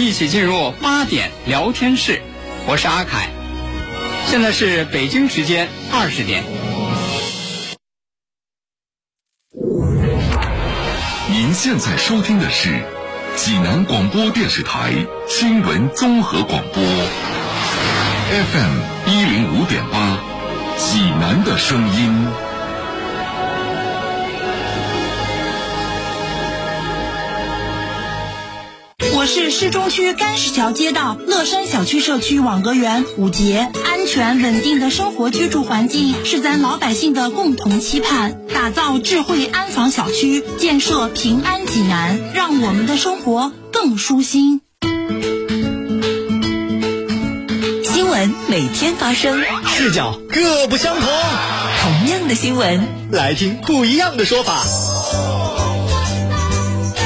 一起进入八点聊天室，我是阿凯，现在是北京时间二十点。您现在收听的是济南广播电视台新闻综合广播，FM 一零五点八，济南的声音。我是市中区甘石桥街道乐山小区社区网格员武杰。安全稳定的生活居住环境是咱老百姓的共同期盼。打造智慧安防小区，建设平安济南，让我们的生活更舒心。新闻每天发生，视角各不相同。同样的新闻，来听不一样的说法。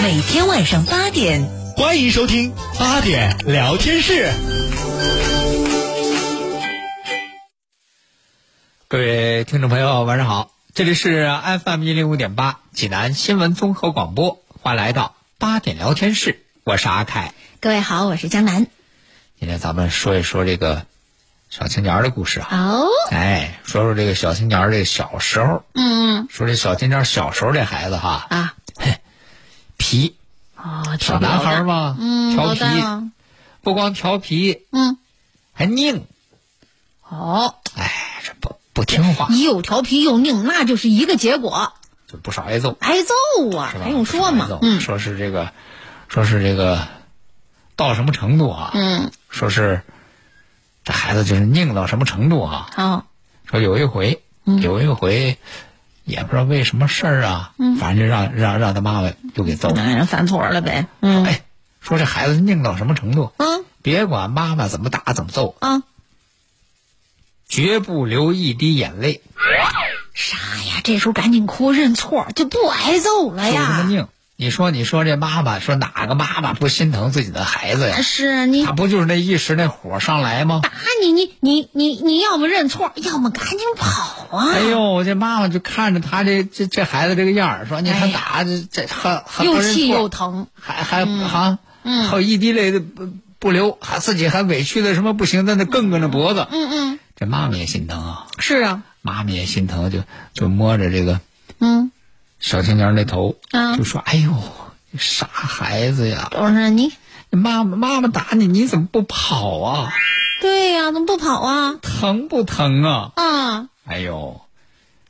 每天晚上八点。欢迎收听八点聊天室。各位听众朋友，晚上好，这里是 FM 一零五点八济南新闻综合广播，欢迎来到八点聊天室，我是阿凯。各位好，我是江南。今天咱们说一说这个小青年的故事啊。哦。哎，说说这个小青年这小时候。嗯。说这小青年小时候这孩子哈。啊。嘿皮。哦，小男孩嘛，嗯，调皮，不光调皮，嗯，还拧。哦，哎，这不不听话，又调皮又拧，那就是一个结果，就不少挨揍。挨揍啊，还用说吗？嗯，说是这个，说是这个，到什么程度啊？嗯，说是这孩子就是拧到什么程度啊？啊，说有一回，有一回。也不知道为什么事儿啊，反正就让让让他妈妈就给揍了，人犯错了呗。嗯，哎，说这孩子拧到什么程度？嗯，别管妈妈怎么打怎么揍啊，绝不流一滴眼泪。啥呀？这时候赶紧哭认错，就不挨揍了呀。你说，你说这妈妈说哪个妈妈不心疼自己的孩子呀？是你，他不就是那一时那火上来吗？打你，你你你你要么认错，要么赶紧跑啊！哎呦，这妈妈就看着他这这这孩子这个样儿，说你看打这这还还又气又疼，还还还还有一滴泪都不不流，还自己还委屈的什么不行，在那梗梗着脖子。嗯嗯，这妈妈也心疼啊。是啊，妈妈也心疼，就就摸着这个嗯。小青年那头，啊，就说：“哎呦，傻孩子呀！我说你，妈妈妈妈打你，你怎么不跑啊？对呀，怎么不跑啊？疼不疼啊？啊！哎呦，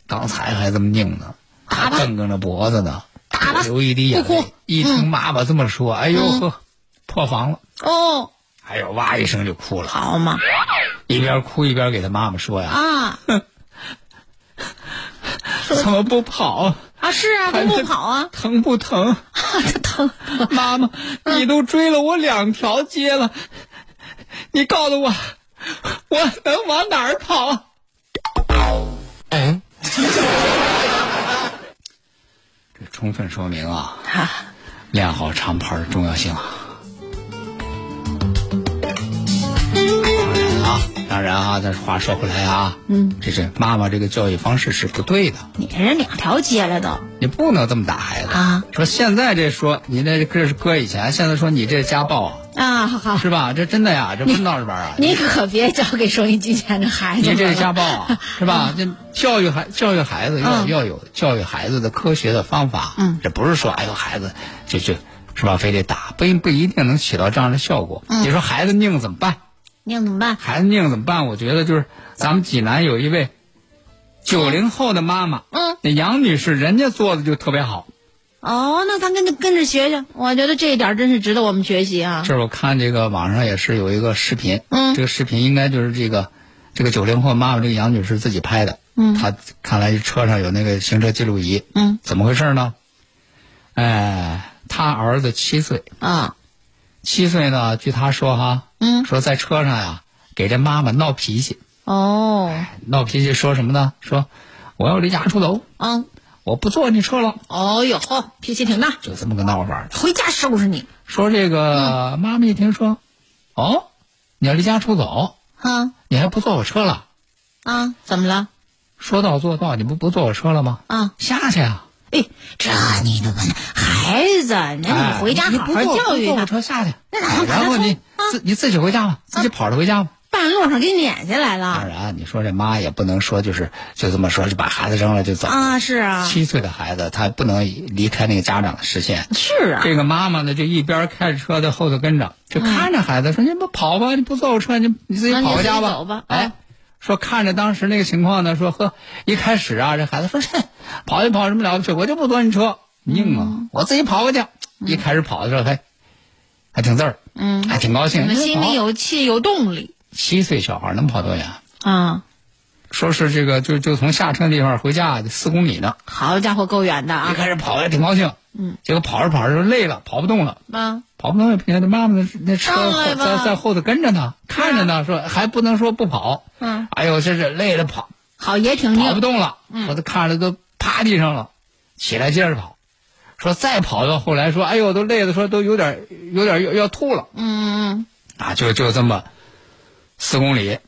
刚才还这么拧呢，打吧，梗梗着脖子呢，打吧，流一滴眼泪。一听妈妈这么说，哎呦呵，破防了。哦，哎呦，哇一声就哭了。好嘛，一边哭一边给他妈妈说呀：啊，怎么不跑？”啊，是啊，怎么不跑啊？疼不疼？啊疼！妈妈，你都追了我两条街了，你告诉我，我能往哪儿跑？嗯，这充分说明啊，练好长跑的重要性啊。当然啊，但是话说回来啊，嗯，这是妈妈这个教育方式是不对的。你人两条街了都，你不能这么打孩子啊！说现在这说你这这是搁以前，现在说你这家暴啊啊，好是吧？这真的呀，这不闹着玩啊！你可别交给收音机前的孩子。你这是家暴啊，是吧？这教育孩教育孩子要要有教育孩子的科学的方法。嗯，这不是说哎呦孩子就就是吧，非得打，不不一定能起到这样的效果。你说孩子拧怎么办？拧怎么办？孩子拧怎么办？我觉得就是咱们济南有一位九零后的妈妈，嗯，那杨女士，人家做的就特别好。哦，那咱跟着跟着学学，我觉得这一点真是值得我们学习啊。这是我看这个网上也是有一个视频，嗯，这个视频应该就是这个这个九零后妈妈这个杨女士自己拍的，嗯，她看来车上有那个行车记录仪，嗯，怎么回事呢？哎，她儿子七岁啊。七岁呢，据他说哈，嗯，说在车上呀，给这妈妈闹脾气。哦，闹脾气说什么呢？说我要离家出走。嗯，我不坐你车了。哦哟，脾气挺大，就这么个闹法。回家收拾你。说这个妈妈一听说，哦，你要离家出走，啊，你还不坐我车了？啊，怎么了？说到做到，你不不坐我车了吗？啊，下去啊！哎，这你都问孩子，那你回家好好教育他。坐车下去，那哪能然后你自你自己回家吧，自己跑着回家吧。半路上给撵下来了当然，你说这妈也不能说就是就这么说，就把孩子扔了就走。啊！是啊，七岁的孩子，他不能离开那个家长的视线。是啊，这个妈妈呢，就一边开着车在后头跟着，就看着孩子说：“你不跑吧，你不坐我车，你你自己跑回家吧走吧哎啊，说看着当时那个情况呢，说呵，一开始啊，这孩子说：“哼跑一跑什么了不起，我就不坐你车，硬啊，嗯我自己跑过去。一开始跑的时候还还挺字儿，嗯，还挺高兴，心里有气有动力七岁小孩能跑多远？啊！说是这个就就从下车地方回家就四公里呢，好家伙，够远的啊一啊！开始跑还挺高兴，嗯，结果跑着跑着就累了，跑不动了。啊，跑不动也不行，他妈妈那那车在在后头跟着呢，看着呢，说还不能说不跑。嗯，哎呦，这是累的跑。好也挺硬，跑不动了，我都看着都趴地上了，起来接着跑。说再跑到后来说，哎呦，都累的说都有点有点要要吐了。嗯嗯。啊，就就这么四公里，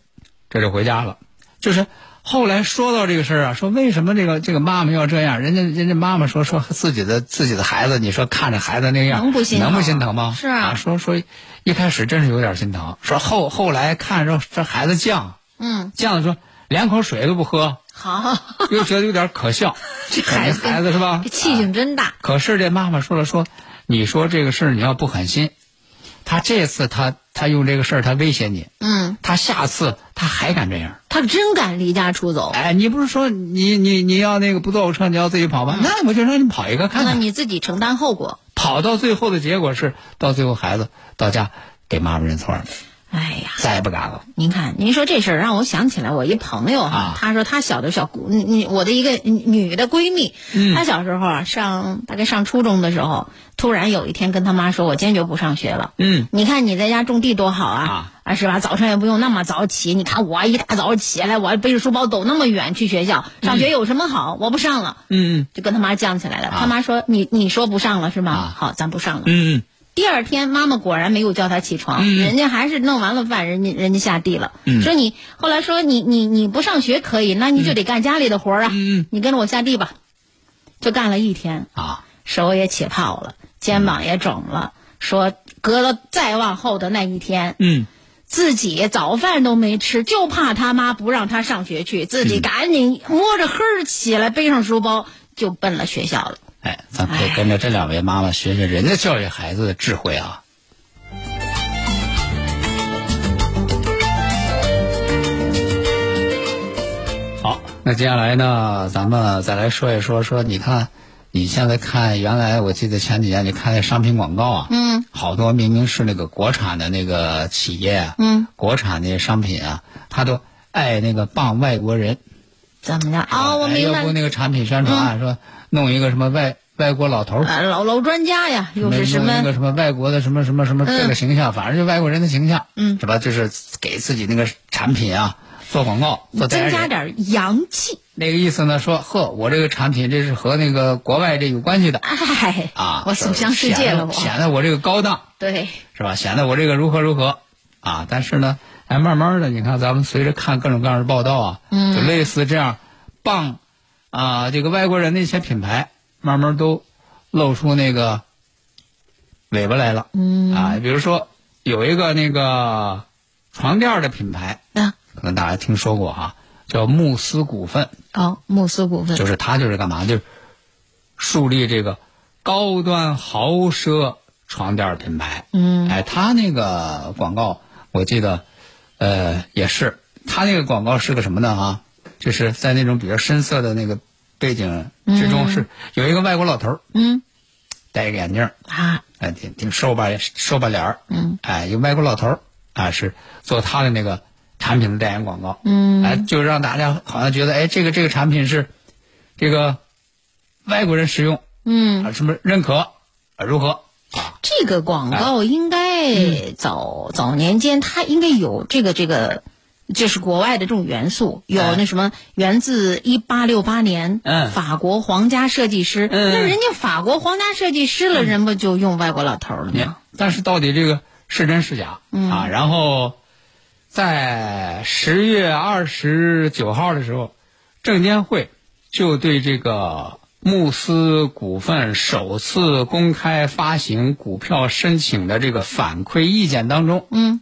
这就回家了。就是后来说到这个事儿啊，说为什么这个这个妈妈要这样？人家人家妈妈说说自己的自己的孩子，你说看着孩子那样，能不心疼能不心疼吗？是啊说说一开始真是有点心疼，说后后来看着这孩子犟嗯，犟的说连口水都不喝，好，又觉得有点可笑。这孩子孩子是吧这？气性真大。可是这妈妈说了说，你说这个事儿你要不狠心，他这次他他用这个事儿他威胁你，嗯，他下次他还敢这样。他真敢离家出走。哎，你不是说你你你要那个不坐我车，你要自己跑吗？那我就让你跑一个看看。那你自己承担后果。跑到最后的结果是，到最后孩子到家给妈妈认错了，哎呀，再也不敢了。您看，您说这事儿让我想起来我一朋友哈、啊她说她小的小姑，你你我的一个女的闺蜜，嗯她小时候啊上大概上初中的时候，突然有一天跟她妈说，我坚决不上学了。嗯，你看你在家种地多好啊啊是吧？早上也不用那么早起。你看我一大早起来，我背着书包走那么远去学校，上学有什么好？我不上了，嗯就跟他妈犟起来了。他妈说你你说不上了是吗？啊好，咱不上了。嗯第二天，妈妈果然没有叫他起床，嗯人家还是弄完了饭，人家人家下地了。嗯说你后来说你你你不上学可以，那你就得干家里的活儿啊。嗯你跟着我下地吧，就干了一天，啊，手也起泡了，肩膀也肿了。说隔了再往后的那一天，嗯自己早饭都没吃，就怕他妈不让他上学去，自己赶紧摸着黑儿起来，背上书包就奔了学校了。哎，咱可以跟着这两位妈妈学学人家教育孩子的智慧啊。好，那接下来呢，咱们再来说一说说，你看，你现在看，原来我记得前几年你看那商品广告啊，嗯好多明明是那个国产的那个企业啊，嗯，国产的商品啊，他都爱那个棒外国人。怎么着？哦，我明白要不。那个产品宣传、说弄一个什么外外国老头老老专家呀，又是什么？弄一个什么外国的什么什么什么嗯这个形象，反正就外国人的形象，嗯是吧？就是给自己那个产品啊做广告，做。增加点洋气。那个意思呢，说呵，我这个产品这是和那个国外这有关系的哎，啊，我走向世界了，我。显得我这个高档对，是吧？显得我这个如何如何啊？但是呢，哎，慢慢的，你看咱们随着看各种各样的报道啊，嗯就类似这样帮啊这个外国人的一些品牌，慢慢都露出那个尾巴来了。嗯啊，比如说有一个那个床垫的品牌，啊，可能大家听说过哈、叫慕斯股份，哦，慕斯股份就是它就是干嘛？就是树立这个高端豪奢床垫品牌。嗯哎，它那个广告我记得，呃，也是，它那个广告是个什么呢？啊，就是在那种比较深色的那个背景之中，是有一个外国老头儿嗯。戴一个眼镜儿，啊，哎，挺挺瘦吧瘦吧脸儿，嗯，哎，一个外国老头儿啊，是做他的那个产品的代言广告，嗯。哎，就让大家好像觉得，哎，这个这个产品是这个外国人使用嗯，啊，什么认可啊，如何啊？这个广告应嗯。该早早年间它应该有这个这个。这是国外的这种元素，有哎那什么源自一八六八年，嗯。法国皇家设计师，嗯那人家法国皇家设计师了，人不就用外国老头了吗？但是到底这个是真是假、嗯。啊？然后在十月二十九号的时候，证监会就对这个慕斯股份首次公开发行股票申请的这个反馈意见当中，嗯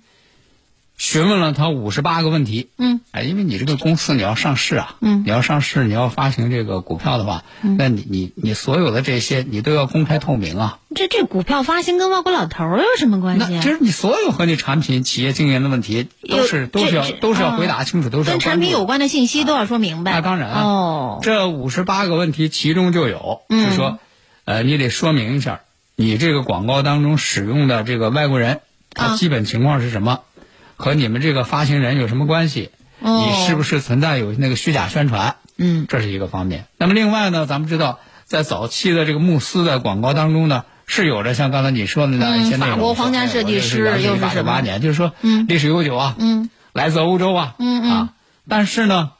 询问了他五十八个问题。嗯，哎，因为你这个公司你要上市啊，嗯。你要上市，你要发行这个股票的话，那你你你所有的这些你都要公开透明啊。这这股票发行跟外国老头有什么关系啊？那其实你所有和你产品、企业经营的问题，都是都是要都是要啊。回答清楚，都是要跟产品有关的信息都要说明白。那当然啊。哦，这五十八个问题，其中就有，嗯。就说，呃，你得说明一下，你这个广告当中使用的这个外国人，他啊。基本情况是什么，和你们这个发行人有什么关系？哦你是不是存在有那个虚假宣传？嗯这是一个方面。那么另外呢，咱们知道，在早期的这个慕斯的广告当中呢，是有着像刚才你说的那样一些内容。嗯法国皇家设计师又是什么一八年，就是说，嗯历史悠久啊，嗯来自欧洲啊，嗯嗯啊，但是呢，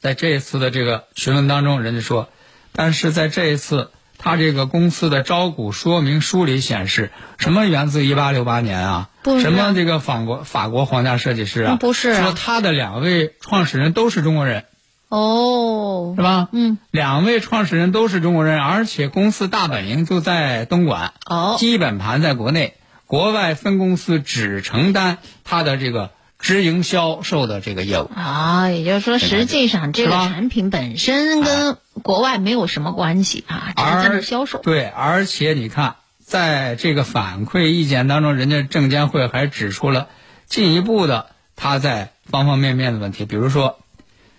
在这一次的这个询问当中，人家说，但是在这一次，他这个公司的招股说明书里显示，什么源自一八六八年啊？不是啊什么这个法国法国皇家设计师啊？嗯不是啊说他的两位创始人都是中国人，哦是吧？嗯，两位创始人都是中国人，而且公司大本营就在东莞，哦基本盘在国内，国外分公司只承担他的这个直营销售的这个业务。啊，也就是说，实际上这个产品本身跟国外没有什么关系啊，只是在那儿销售。对，而且你看，在这个反馈意见当中，人家证监会还指出了进一步的他在方方面面的问题，比如说，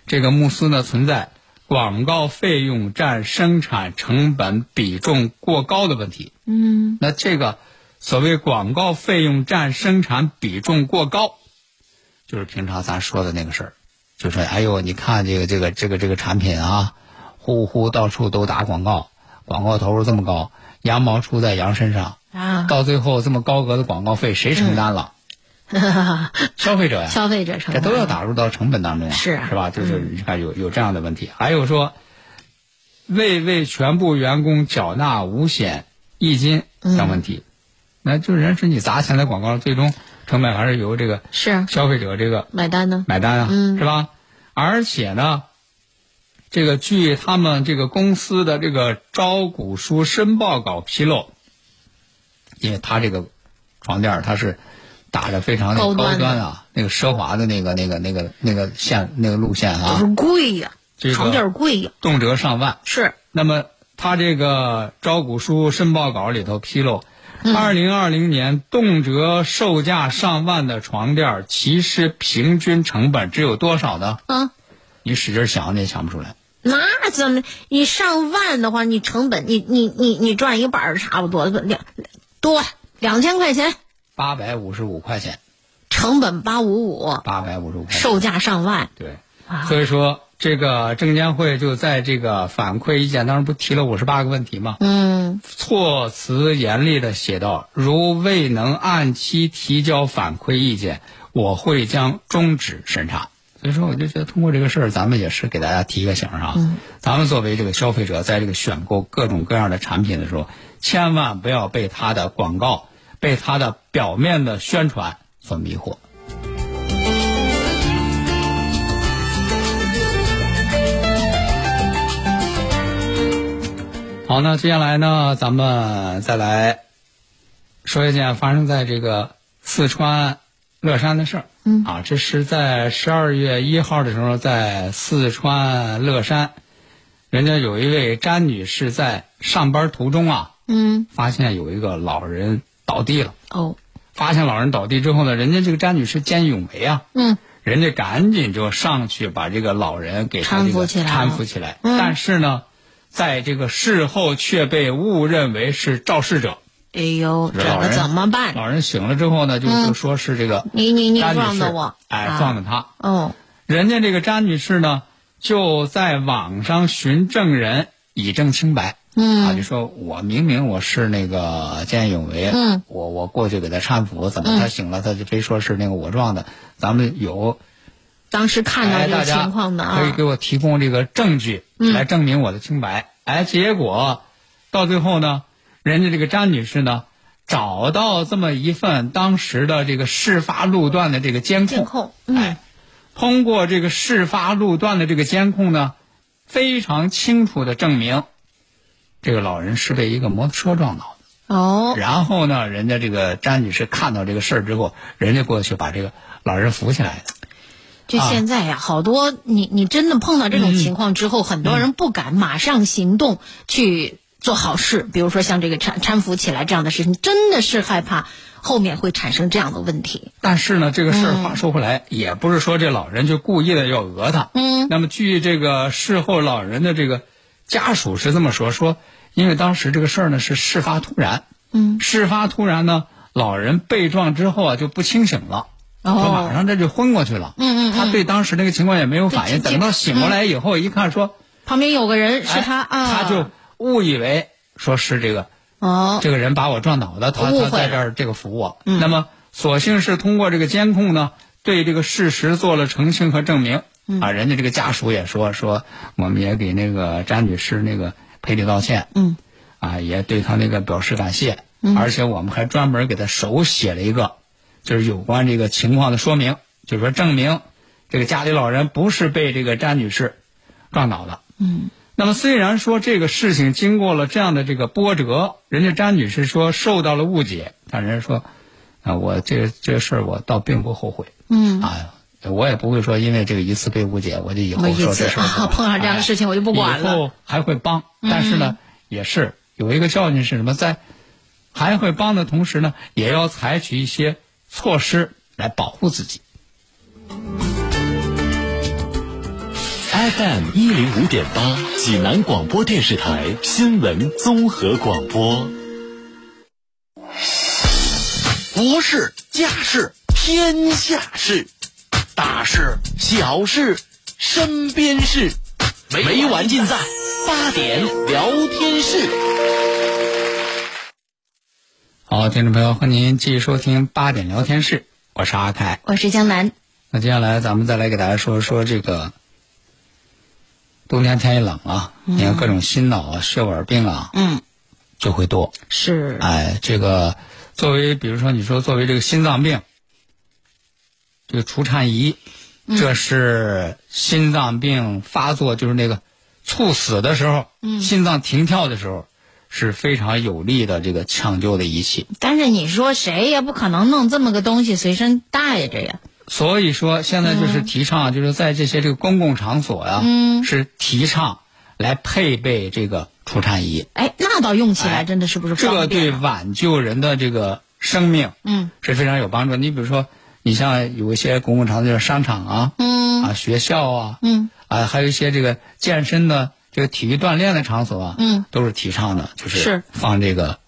这个慕斯呢存在广告费用占生产成本比重过高的问题。嗯那这个所谓广告费用占生产比重过高，就是平常咱说的那个事儿，就说哎呦，你看这个这个这个这个产品啊，呼呼到处都打广告，广告投入这么高，羊毛出在羊身上，啊，到最后这么高额的广告费谁承担了？消费者呀，消费者承担这都要打入到成本当中啊，是啊是吧？就是你看有有这样的问题，还有说未为全部员工缴纳五险一金等问题，那就是人是你砸钱的广告，最终成本还是由这个是消费者这个买单呢。买单啊，嗯是吧？而且呢，这个据他们这个公司的这个招股书申报稿披露，因为他这个床垫儿它是打着非常高高端啊，那个奢华的那个那个那个那个线那个路线啊就是，贵呀，这个床垫儿贵呀，动辄上万。是那么他这个招股书申报稿里头披露，二零二零年动辄售价上万的床垫儿，其实平均成本只有多少呢？啊。你使劲想，你也想不出来。那怎么？你上万的话，你成本，你你你你赚一个板儿差不多两多两千块钱，八百五十五块钱，成本八五五，八百五十五块。售价上万。对，啊所以说这个证监会就在这个反馈意见当中不提了五十八个问题吗？嗯，措辞严厉的写道：如未能按期提交反馈意见，我会将终止审查。所以说，我就觉得通过这个事儿，咱们也是给大家提个醒儿啊。嗯咱们作为这个消费者，在这个选购各种各样的产品的时候，千万不要被它的广告、被它的表面的宣传所迷惑。好，那接下来呢，咱们再来说一件发生在这个四川乐山的事儿。嗯啊，这是在十二月一号的时候，在四川乐山，人家有一位詹女士在上班途中啊，嗯，发现有一个老人倒地了。哦，发现老人倒地之后呢，人家这个詹女士见义勇为啊，嗯，人家赶紧就上去把这个老人给搀扶起来搀扶起来。嗯但是呢，在这个事后却被误认为是肇事者。哎呦，这个这老人怎么办？老人醒了之后呢，就嗯就说是这个你你你撞的我，哎，啊撞的他。哦，人家这个詹女士呢，就在网上寻证人以证清白。嗯啊，就说我明明我是那个见义勇为，嗯，我我过去给他搀扶，怎么他醒了，他就非说是那个我撞的？咱们有当时看到哎，这个情况的啊可以给，我提供这个证据嗯来证明我的清白。哎，结果到最后呢，人家这个张女士呢，找到这么一份当时的这个事发路段的这个监控，监控，嗯哎，通过这个事发路段的这个监控呢，非常清楚的证明，这个老人是被一个摩托车撞倒的。哦，然后呢，人家这个詹女士看到这个事儿之后，人家过去把这个老人扶起来的。就现在呀，好多你你真的碰到这种情况之后，很多人不敢马上行动去做好事，比如说像这个搀搀扶起来这样的事情，真的是害怕后面会产生这样的问题。但是呢，这个事儿话说回来，也不是说这老人就故意的要讹他。嗯。那么据这个事后老人的这个家属是这么说，说因为当时这个事儿呢是事发突然。嗯。事发突然呢，老人被撞之后啊就不清醒了。哦。说马上这就昏过去了。嗯嗯。他对当时那个情况也没有反应，等到醒过来以后，一看说旁边有个人是他啊，他就误以为说是这个哦，这个人把我撞倒的，他他在这儿这个扶我。嗯。那么索性是通过这个监控呢，对这个事实做了澄清和证明。嗯。啊，人家这个家属也说说，我们也给那个詹女士那个赔礼道歉。嗯。啊，也对他那个表示感谢。嗯。而且我们还专门给他手写了一个，就是有关这个情况的说明，就是说证明。这个家里老人不是被这个詹女士撞倒的。嗯。那么虽然说这个事情经过了这样的这个波折，人家詹女士说受到了误解，但人家说啊，我这个这个事儿我倒并不后悔。嗯。啊，我也不会说因为这个一次被误解，我就以后说这事儿、啊、碰上这样的事情我就不管了。以后还会帮，但是呢，也是有一个教训是什么，在还会帮的同时呢，也要采取一些措施来保护自己。FM 一零五点八，济南广播电视台新闻综合广播。国事、家事、天下事，大事、小事、身边事，每晚尽在八点聊天室。好，听众朋友，欢迎您继续收听八点聊天室，我是阿凯，我是江南。那接下来咱们再来给大家说说这个。冬天天一冷啊，你看各种心脑啊、血管病啊，嗯，就会多。是，哎，这个作为比如说你说作为这个心脏病，这个除颤仪，这是心脏病发作，就是那个猝死的时候，嗯，心脏停跳的时候，是非常有力的这个抢救的仪器。但是你说谁也不可能弄这么个东西随身带着呀。所以说，现在就是提倡，就是在这些这个公共场所呀，嗯，是提倡来配备这个除颤仪。哎，那倒用起来真的是不是？这对挽救人的这个生命，嗯，是非常有帮助。你比如说，你像有一些公共场所，就是商场啊，嗯，啊学校啊，嗯，啊还有一些这个健身的这个体育锻炼的场所啊，嗯，都是提倡的，就是是放这个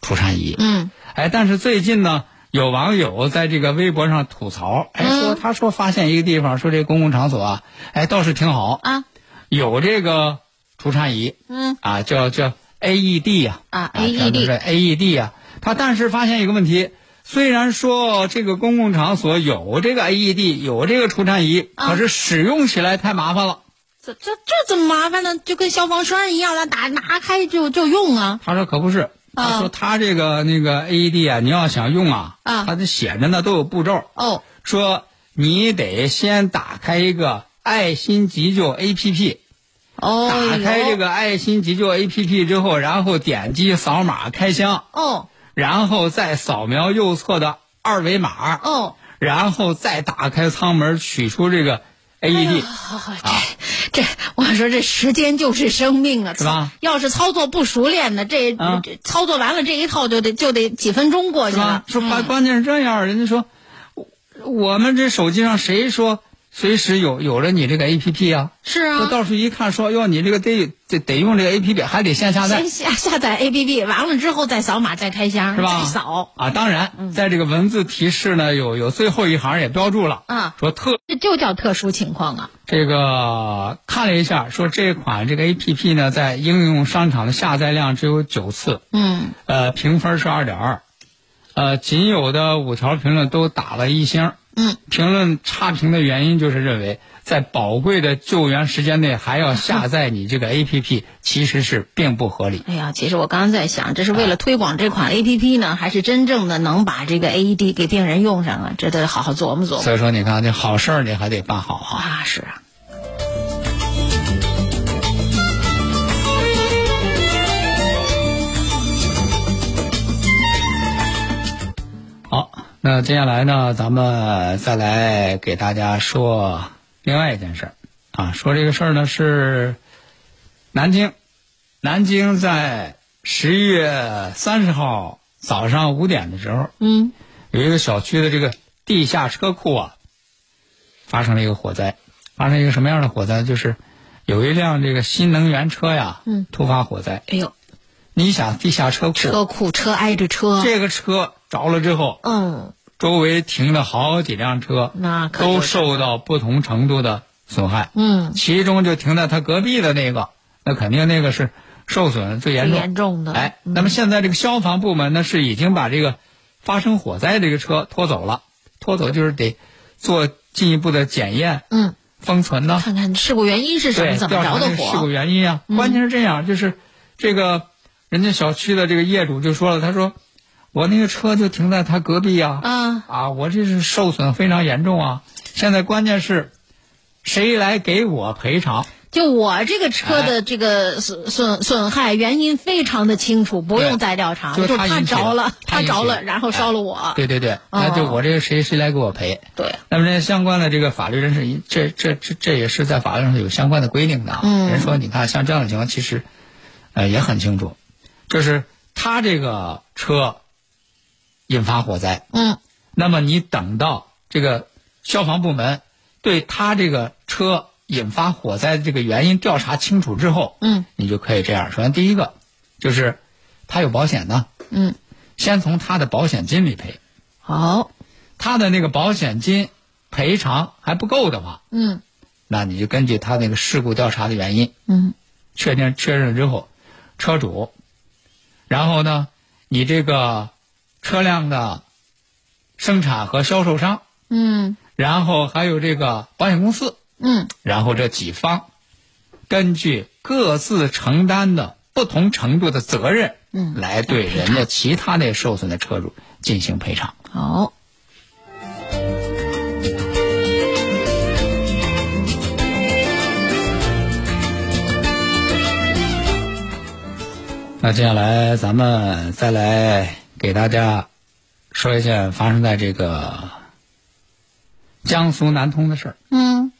除颤仪。嗯，哎，但是最近呢。有网友在这个微博上吐槽，哎，说他说发现一个地方，说这个公共场所啊，哎，倒是挺好啊，有这个除颤仪，嗯，啊，叫叫 AED 呀，啊，AED，是 AED 呀，他但是发现一个问题，虽然说这个公共场所有这个 AED，有这个除颤仪，啊、可是使用起来太麻烦了。这这这怎么麻烦呢？就跟消防栓一样的，打拿开就就用啊。他说可不是。他说：“他这个那个 AED 啊，你要想用啊，啊，他这写着呢，都有步骤。哦，说你得先打开一个爱心急救 APP，哦，打开这个爱心急救 APP 之后，然后点击扫码开箱，哦，然后再扫描右侧的二维码，哦，然后再打开舱门取出这个 AED。哎、这 这，我说这时间就是生命啊，是吧？要是操作不熟练的，这、啊、这操作完了这一套就得就得几分钟过去了。说关关键是这样，人家说，我们这手机上谁说随时有有了你这个 A P P 啊？是啊。到时候一看说，哟，你这个得得得用这个 A P P，还得先下载。先下下载 A P P，完了之后再扫码再开箱，是吧？再扫啊，当然，在这个文字提示呢，有有最后一行也标注了啊，说特这就叫特殊情况啊。这个看了一下，说这款这个 A P P 呢，在应用商场的下载量只有九次，嗯，呃，评分是二点二，呃，仅有的五条评论都打了一星，嗯，评论差评的原因就是认为在宝贵的救援时间内还要下载你这个 A P P，其实是并不合理。哎呀，其实我刚刚在想，这是为了推广这款 A P P 呢，还是真正的能把这个 A E D 给病人用上啊？这得好好琢磨琢磨。所以说，你看这好事儿你还得办好啊。啊，是啊。那接下来呢，咱们再来给大家说另外一件事儿啊，说这个事儿呢是南京，南京在十一月三十号早上五点的时候，嗯，有一个小区的这个地下车库啊，发生了一个火灾。发生一个什么样的火灾？就是有一辆这个新能源车呀，嗯，突发火灾。哎呦，你想地下车库，车库车挨着车，这个车着了之后，嗯，周围停了好几辆车，那可都受到不同程度的损害。嗯，其中就停在他隔壁的那个，那肯定那个是受损最严重。严重的哎，嗯那么现在这个消防部门呢是已经把这个发生火灾这个车拖走了，拖走就是得做进一步的检验、嗯，封存呢。看看事故原因是什，么，怎么着的火事故？原因啊。嗯关键是这样，就是这个人家小区的这个业主就说了，他说我那个车就停在他隔壁啊，啊，啊，我这是受损非常严重啊。现在关键是，谁来给我赔偿？就我这个车的这个损损损害原因非常的清楚，不用再调查，就就是他着了，他着了，然后烧了我。对对对，那就我这个谁谁来给我赔？对，那么这相关的这个法律人士，这这这这也是在法律上有相关的规定的啊。嗯人说你看像这样的情况，其实呃也很清楚，就是他这个车引发火灾，嗯，那么你等到这个消防部门对他这个车引发火灾的这个原因调查清楚之后，嗯，你就可以这样。首先第一个就是他有保险呢，嗯，先从他的保险金里赔。好，他的那个保险金赔偿还不够的话，嗯。那你就根据他那个事故调查的原因，嗯。确定确认之后，车主，然后呢，你这个车辆的生产和销售商，嗯。然后还有这个保险公司，嗯，然后这几方根据各自承担的不同程度的责任，嗯。来对人家其他那受损的车主进行赔偿。好，那接下来咱们再来给大家说一件发生在这个江苏南通的事儿。嗯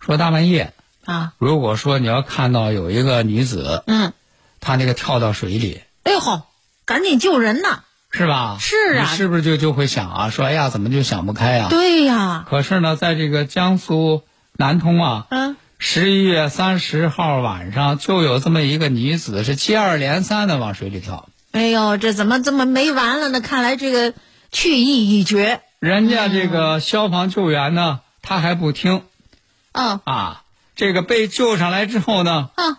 说大半夜，啊，如果说你要看到有一个女子，嗯，她那个跳到水里，哎呦吼，赶紧救人呐！是吧？是啊你是不是就就会想啊，说哎呀，怎么就想不开呀？对呀，可是呢，在这个江苏南通啊，嗯，十一月三十号晚上就有这么一个女子是接二连三的往水里跳。哎呦，这怎么这么没完了呢？看来这个去意已决。人家这个消防救援呢，他还不听嗯啊。这个被救上来之后呢，嗯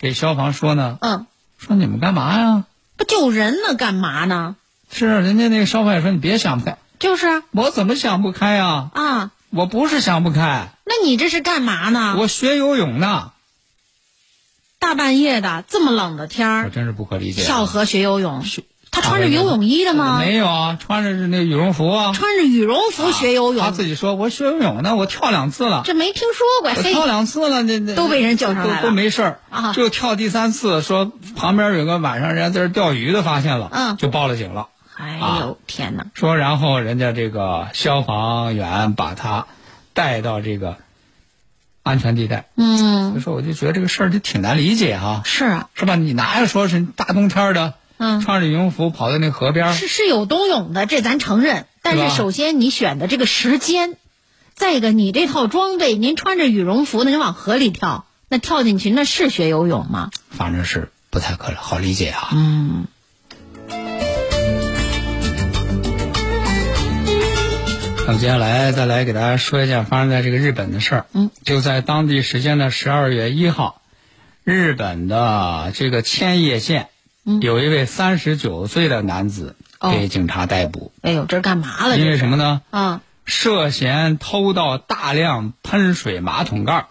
给消防说呢，嗯，说你们干嘛呀？不救人呢，干嘛呢？是人家那个消防员说你别想不开，就是我怎么想不开呀？啊，我不是想不开，那你这是干嘛呢？我学游泳呢。大半夜的，这么冷的天儿，我真是不可理解啊。跳河学游泳学，他穿着游泳衣的吗？没有啊，穿着是那羽绒服啊。穿着羽绒服学游泳，他自己说：“我学游泳呢，我跳两次了，这没听说过。跳两次了，都被人叫上来了都都没事儿啊就跳第三次，说旁边有个晚上人家在这钓鱼的发现了，嗯就报了警了。哎啊呦天哪！说然后人家这个消防员把他带到这个安全地带。嗯，所以说我就觉得这个事儿就挺难理解哈，是啊，是吧？你哪有说是大冬天的，嗯穿着羽绒服跑到那河边儿是是有冬泳的，这咱承认。但是首先你选的这个时间，再一个你这套装备，您穿着羽绒服，那您往河里跳，那跳进去那是学游泳吗？反正是不太可好理解啊。嗯，那么接下来再来给大家说一件发生在这个日本的事儿。嗯，就在当地时间的十二月一号，日本的这个千叶县，嗯。有一位三十九岁的男子哦。被警察逮捕，哎呦，这是干嘛了？因为什么呢？啊，涉嫌偷盗大量喷水马桶盖儿。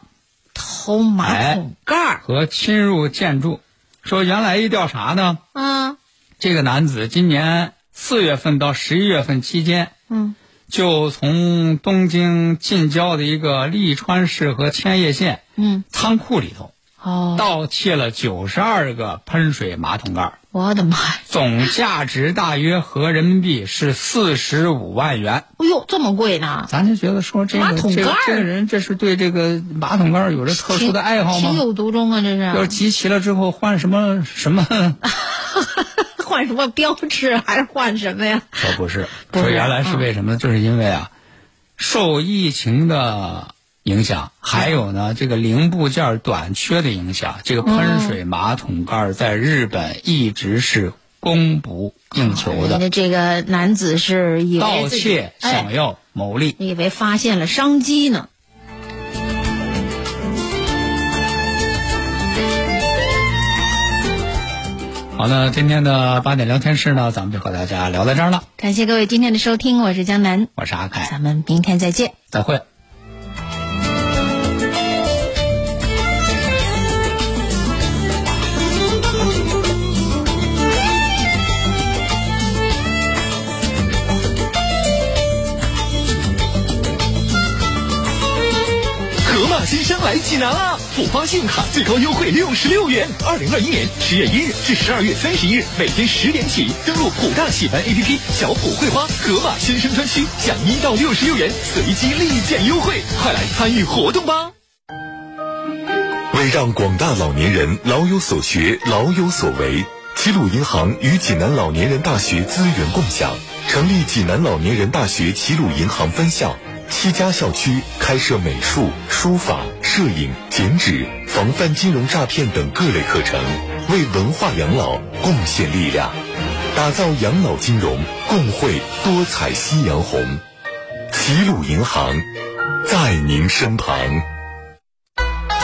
偷马桶盖儿。和侵入建筑。说原来一调查呢，啊，这个男子今年四月份到十一月份期间，嗯就从东京近郊的一个利川市和千叶县嗯，仓库里头哦，盗窃了九十二个喷水马桶盖，我的妈呀！总价值大约合人民币是四十五万元。哎呦，这么贵呢？咱就觉得说这个这个马桶盖儿这个人这是对这个马桶盖有着特殊的爱好吗？情有独钟啊，这要是要。集齐了之后换什么什么？换什么标志 还是换什么呀？说不是，说原来是为什么？就是因为啊，受疫情的影响，还有呢这个零部件短缺的影响，这个喷水马桶盖在日本一直是供不应求的。人家这个男子是以为盗窃哎想要牟利。你以为发现了商机呢？好，了今天的八点聊天室呢，咱们就和大家聊到这儿了。感谢各位今天的收听，我是江南，我是阿凯，咱们明天再见。再会。生来济南啦！浦发信用卡最高优惠六十六元。二零二一年十月一日至十二月三十一日，每天十点起，登录浦大喜番 APP 小浦绘花盒马新生专区，享一到六十六元随机立减优惠，快来参与活动吧！为让广大老年人老有所学、老有所为，齐鲁银行与济南老年人大学资源共享，成立济南老年人大学齐鲁银行分校。七家校区开设美术、书法、摄影、剪纸、防范金融诈骗等各类课程，为文化养老贡献力量，打造养老金融共绘多彩夕阳红。齐鲁银行在您身旁。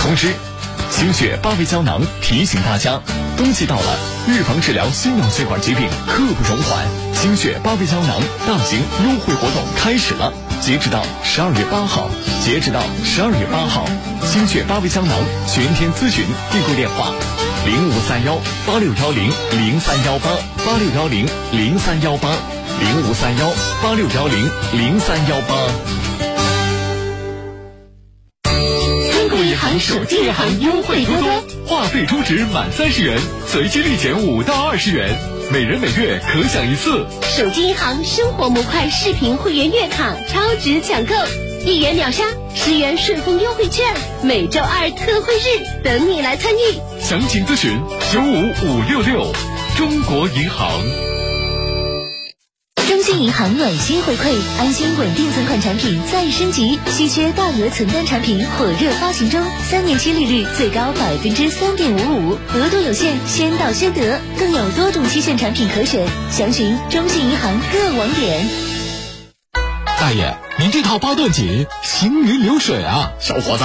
通知：清血八味胶囊提醒大家，冬季到了，预防治疗心脑血管疾病刻不容缓。清血八味胶囊大型优惠活动开始了，截止到十二月八号，截止到十二月八号，清血八味胶囊全天咨询订购电话：零五三幺八六幺零零三幺八八六幺零零三幺八零五三幺八六幺零零三幺八。手机银行优惠多多，话费充值满三十元，随机立减五到二十元，每人每月可享一次。手机银行生活模块视频会员月卡超值抢购，一元秒杀，十元顺丰优惠券，每周二特惠日等你来参与。详情咨询九五五六六，中国银行。中信银行暖心回馈，安心稳定存款产品再升级，稀缺大额存单产品火热发行中，三年期利率最高百分之三点五五，额度有限，先到先得，更有多种期限产品可选，详询中信银行各网点。大爷，您这套八段锦行云流水啊！小伙子，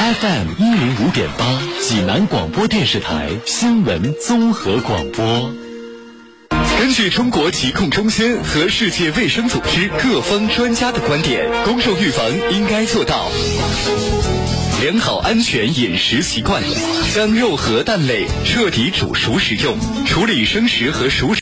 FM 一零五点八，济南广播电视台新闻综合广播。根据中国疾控中心和世界卫生组织各方专家的观点，公众预防应该做到：良好安全饮食习惯，将肉和蛋类彻底煮熟食用，处理生食和熟食。